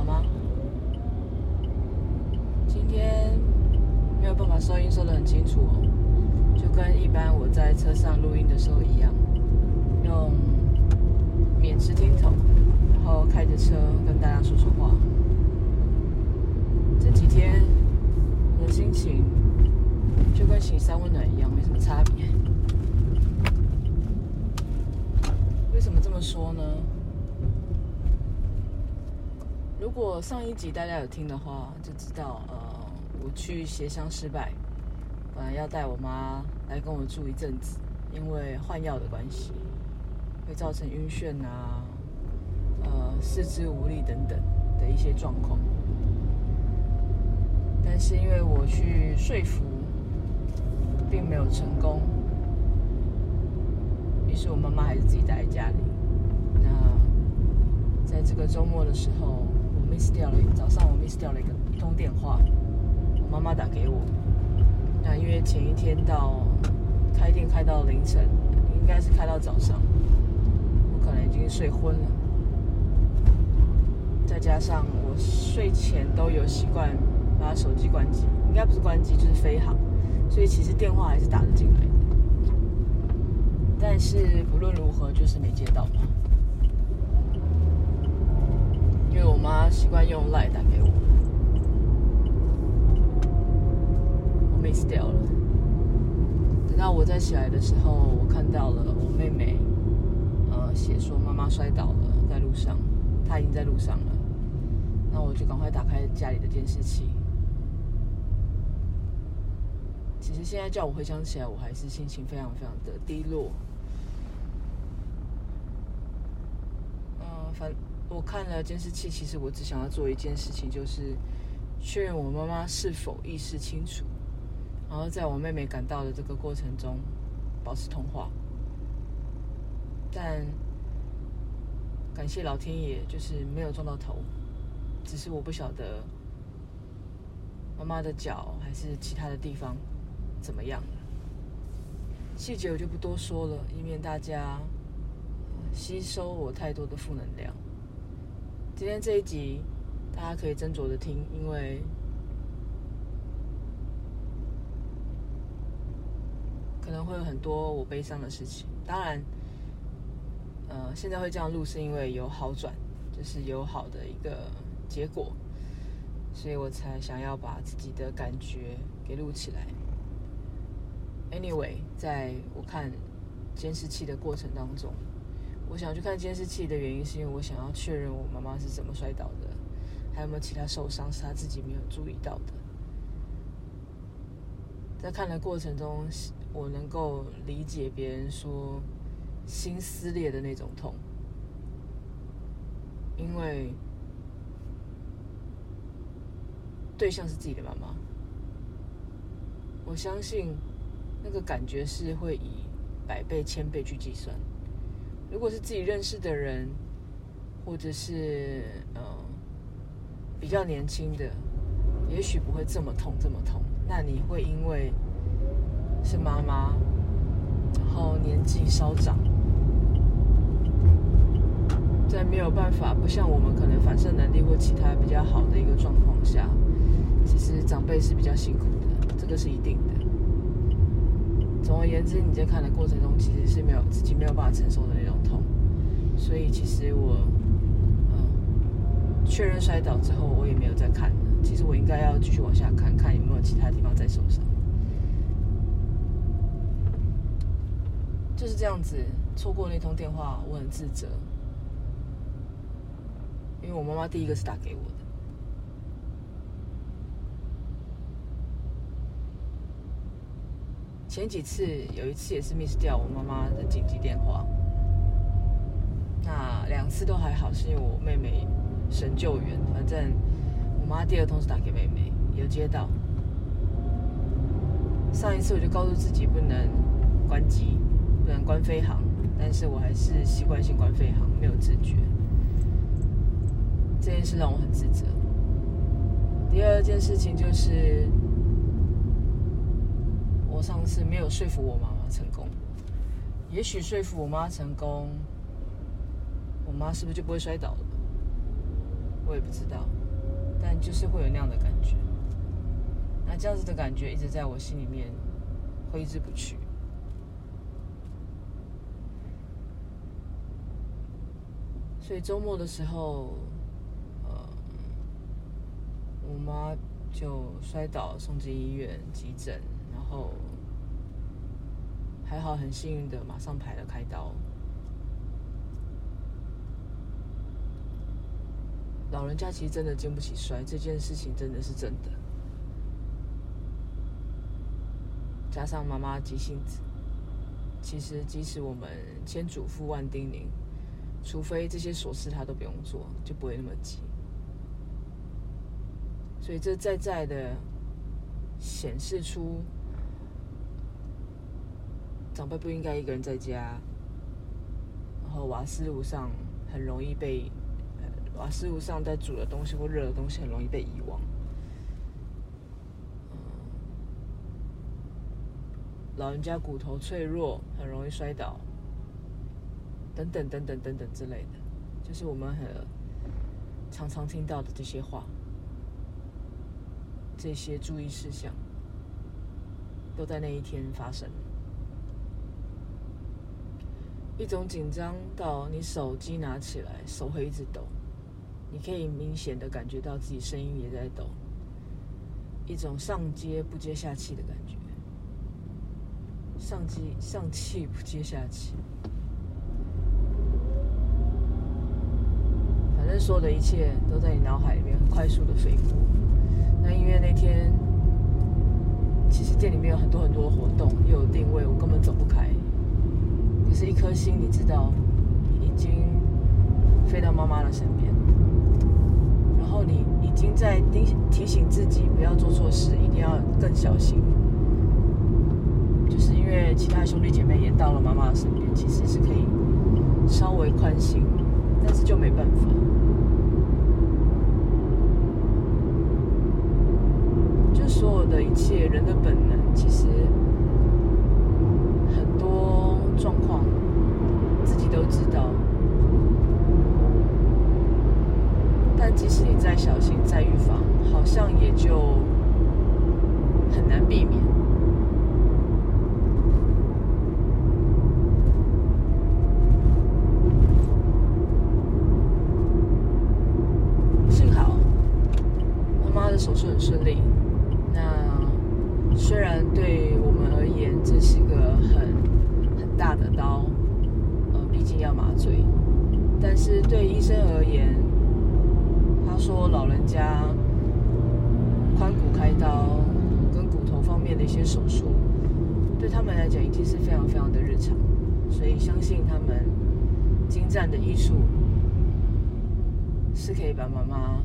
好吗？今天没有办法收音收得很清楚哦，就跟一般我在车上录音的时候一样，用免治听筒，然后开着车跟大家说说话。这几天我的心情就跟行山温暖一样，没什么差别。为什么这么说呢？如果上一集大家有听的话，就知道，呃，我去协商失败，本来要带我妈来跟我住一阵子，因为换药的关系，会造成晕眩啊，呃，四肢无力等等的一些状况。但是因为我去说服，并没有成功，于是我妈妈还是自己待在家里。那在这个周末的时候。Miss 掉了，早上我 miss 掉了一个通电话，我妈妈打给我。那因为前一天到开店开到凌晨，应该是开到早上，我可能已经睡昏了。再加上我睡前都有习惯把手机关机，应该不是关机就是飞航，所以其实电话还是打得进来。但是不论如何，就是没接到嘛。因为我妈习惯用 LINE 打给我，我 miss 掉了。等到我再起来的时候，我看到了我妹妹，呃，写说妈妈摔倒了，在路上，她已经在路上了。那我就赶快打开家里的监视器。其实现在叫我回想起来，我还是心情非常非常的低落。嗯、反。我看了监视器，其实我只想要做一件事情，就是确认我妈妈是否意识清楚，然后在我妹妹赶到的这个过程中保持通话。但感谢老天爷，就是没有撞到头，只是我不晓得妈妈的脚还是其他的地方怎么样了。细节我就不多说了，以免大家吸收我太多的负能量。今天这一集，大家可以斟酌的听，因为可能会有很多我悲伤的事情。当然，呃，现在会这样录，是因为有好转，就是有好的一个结果，所以我才想要把自己的感觉给录起来。Anyway，在我看监视器的过程当中。我想去看监视器的原因，是因为我想要确认我妈妈是怎么摔倒的，还有没有其他受伤是她自己没有注意到的。在看的过程中，我能够理解别人说心撕裂的那种痛，因为对象是自己的妈妈，我相信那个感觉是会以百倍、千倍去计算。如果是自己认识的人，或者是嗯比较年轻的，也许不会这么痛这么痛。那你会因为是妈妈，然后年纪稍长，在没有办法，不像我们可能反射能力或其他比较好的一个状况下，其实长辈是比较辛苦的，这个是一定的。总而言之，你在看的过程中，其实是没有自己没有办法承受的那种痛，所以其实我，嗯，确认摔倒之后，我也没有再看了。其实我应该要继续往下看看有没有其他地方在受伤。就是这样子，错过那通电话，我很自责，因为我妈妈第一个是打给我的。前几次有一次也是 miss 掉我妈妈的紧急电话，那两次都还好，是因为我妹妹神救援。反正我妈第二通是打给妹妹，有接到。上一次我就告诉自己不能关机，不能关飞航，但是我还是习惯性关飞航，没有自觉。这件事让我很自责。第二件事情就是。我上次没有说服我妈妈成功，也许说服我妈成功，我妈是不是就不会摔倒了？我也不知道，但就是会有那样的感觉。那这样子的感觉一直在我心里面挥之不去。所以周末的时候，呃，我妈就摔倒，送进医院急诊，然后还好，很幸运的马上排了开刀。老人家其实真的经不起摔，这件事情真的是真的。加上妈妈急性子，其实即使我们千嘱咐万叮咛，除非这些琐事她都不用做，就不会那么急。所以这在在的显示出，长辈不应该一个人在家，然后瓦斯炉上很容易被。瓦斯炉上在煮的东西或热的东西很容易被遗忘。老人家骨头脆弱，很容易摔倒，等等等等等等之类的，就是我们很常常听到的这些话，这些注意事项，都在那一天发生。一种紧张到你手机拿起来，手会一直抖。你可以明显的感觉到自己声音也在抖，一种上接不接下气的感觉，上气上气不接下气，反正所有的一切都在你脑海里面很快速的飞过。那因为那天其实店里面有很多很多活动，又有定位，我根本走不开。可是，一心你知道，已经飞到妈妈的身边。然后你已经在提提醒自己不要做错事，一定要更小心。就是因为其他兄弟姐妹也到了妈妈的身边，其实是可以稍微宽心，但是就没办法。就所有的一切，人的本能，其实很多状况自己都知道。但即使你再小心、再预防，好像也就很难避免。幸好妈妈的手术很顺利。那虽然对我们而言这是个很很大的刀，呃，毕竟要麻醉，但是对医生而言，他说：“老人家髋骨开刀跟骨头方面的一些手术，对他们来讲已经是非常非常的日常，所以相信他们精湛的医术是可以把妈妈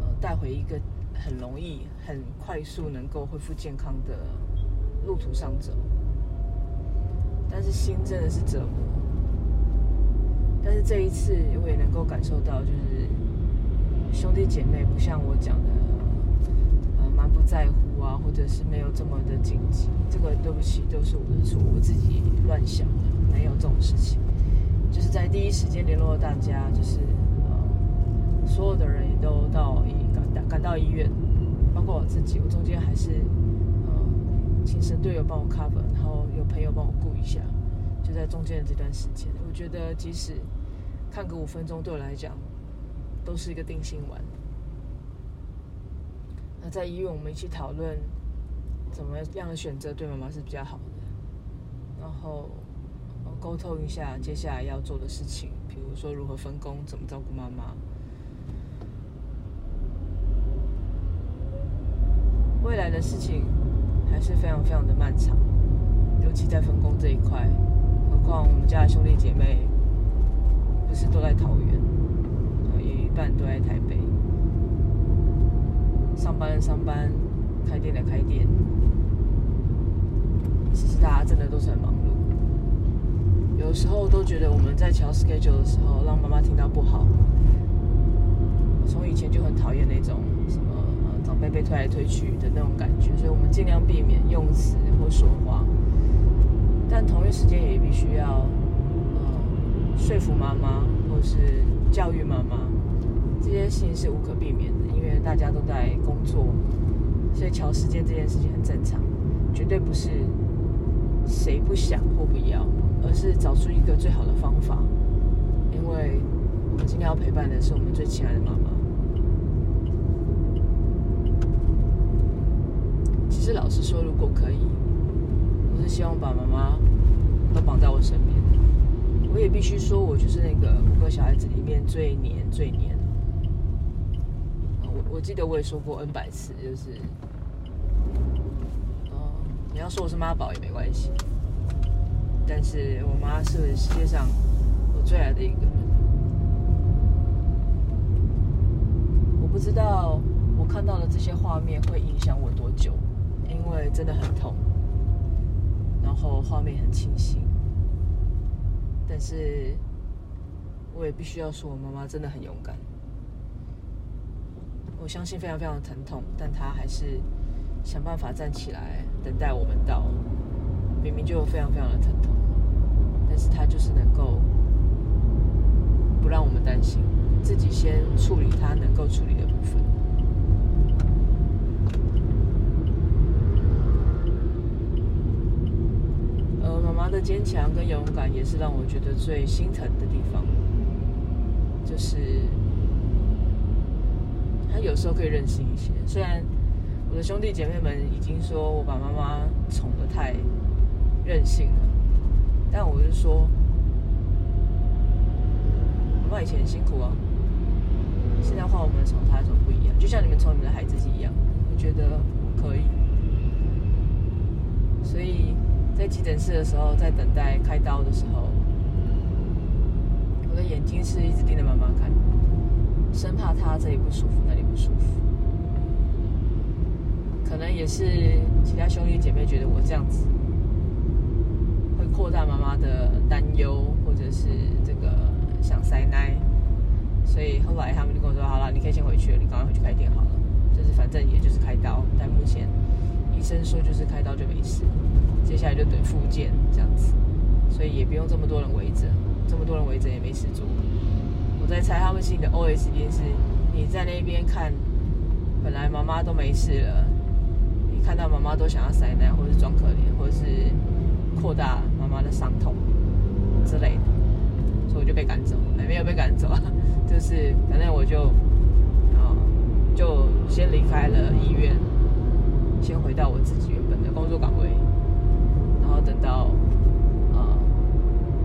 呃带回一个很容易、很快速能够恢复健康的路途上走。但是心真的是折磨。但是这一次我也能够感受到，就是。”兄弟姐妹不像我讲的，呃，蛮不在乎啊，或者是没有这么的紧急。这个对不起，都是我的错，我自己乱想的，没有这种事情。就是在第一时间联络大家，就是呃，所有的人也都到医赶到医院，包括我自己，我中间还是呃，请神队友帮我 cover，然后有朋友帮我顾一下，就在中间的这段时间，我觉得即使看个五分钟，对我来讲。都是一个定心丸。那在医院，我们一起讨论怎么样的选择对妈妈是比较好的，然后沟通一下接下来要做的事情，比如说如何分工，怎么照顾妈妈。未来的事情还是非常非常的漫长，尤其在分工这一块。何况我们家的兄弟姐妹不是都在桃园。有一半都在台北上班的上班，开店的开店。其实大家真的都是很忙碌，有时候都觉得我们在调 schedule 的时候，让妈妈听到不好。从以前就很讨厌那种长辈被推来推去的那种感觉，所以我们尽量避免用词或说话。但同一时间也必须要，呃，说服妈妈或是教育妈妈。这件事情是无可避免的，因为大家都在工作，所以调时间这件事情很正常，绝对不是谁不想或不要，而是找出一个最好的方法。因为我们今天要陪伴的是我们最亲爱的妈妈。是老实说，如果可以，我是希望把妈妈都绑在我身边。我也必须说，我就是那个五个小孩子里面最黏、最黏。我我记得我也说过 N 百次，就是，你要说我是妈宝也没关系，但是我妈是世界上我最爱的一个人。我不知道我看到的这些画面会影响我多久，因为真的很痛，然后画面很清晰。但是，我也必须要说，我妈妈真的很勇敢。我相信非常非常的疼痛，但她还是想办法站起来，等待我们到。明明就非常非常的疼痛，但是她就是能够不让我们担心，自己先处理她能够处理的他。的坚强跟勇敢也是让我觉得最心疼的地方，就是他有时候可以任性一些。虽然我的兄弟姐妹们已经说我把妈妈宠得太任性了，但我就说，妈妈以前很辛苦啊，现在换我们宠她的时候不一样，就像你们宠你们的孩子是一样，我觉得可以，所以。在急诊室的时候，在等待开刀的时候，我的眼睛是一直盯着妈妈看，生怕她这里不舒服，那里不舒服。可能也是其他兄弟姐妹觉得我这样子会扩大妈妈的担忧，或者是这个想塞奶，所以后来他们就跟我说：“好了，你可以先回去了，你赶快回去开店好了。就是反正也就是开刀，但目前医生说就是开刀就没事。”接下来就等复健这样子，所以也不用这么多人围着，这么多人围着也没事做。我在猜他们心里的 OS 一定是：你在那边看，本来妈妈都没事了，你看到妈妈都想要塞奶，或者是装可怜，或者是扩大妈妈的伤痛之类的，所以我就被赶走，没有被赶走啊，就是反正我就啊，就先离开了医院，先回到我自己原本的工作岗位。然后等到，呃，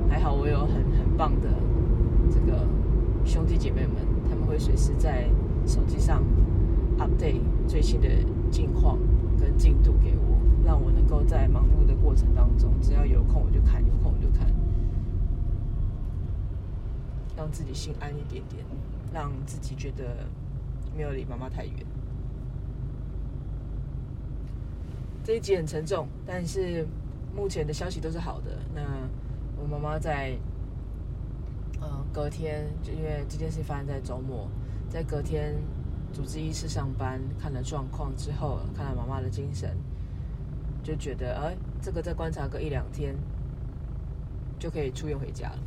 还好我有很很棒的这个兄弟姐妹们，他们会随时在手机上 update 最新的近况跟进度给我，让我能够在忙碌的过程当中，只要有空我就看，有空我就看，让自己心安一点点，让自己觉得没有离妈妈太远。这一集很沉重，但是。目前的消息都是好的。那我妈妈在，隔天就因为这件事发生在周末，在隔天主治医师上班看了状况之后，看了妈妈的精神，就觉得，哎，这个再观察个一两天，就可以出院回家了。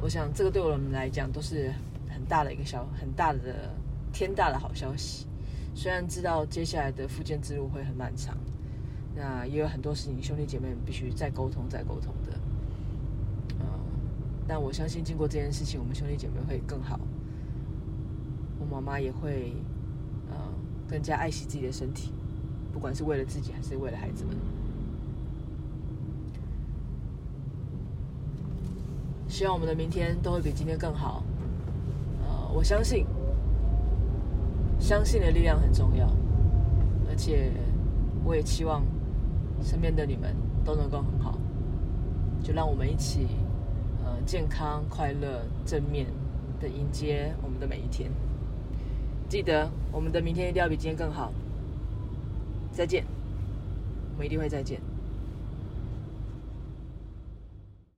我想，这个对我们来讲都是很大的一个消，很大的天大的好消息。虽然知道接下来的复健之路会很漫长。那也有很多事情，兄弟姐妹们必须再沟通、再沟通的。但我相信经过这件事情，我们兄弟姐妹会更好。我妈妈也会，呃，更加爱惜自己的身体，不管是为了自己还是为了孩子们。希望我们的明天都会比今天更好。呃，我相信，相信的力量很重要，而且我也期望。身边的你们都能够很好，就让我们一起，健康、快乐、正面的迎接我们的每一天。记得我们的明天一定要比今天更好。再见，我们一定会再见。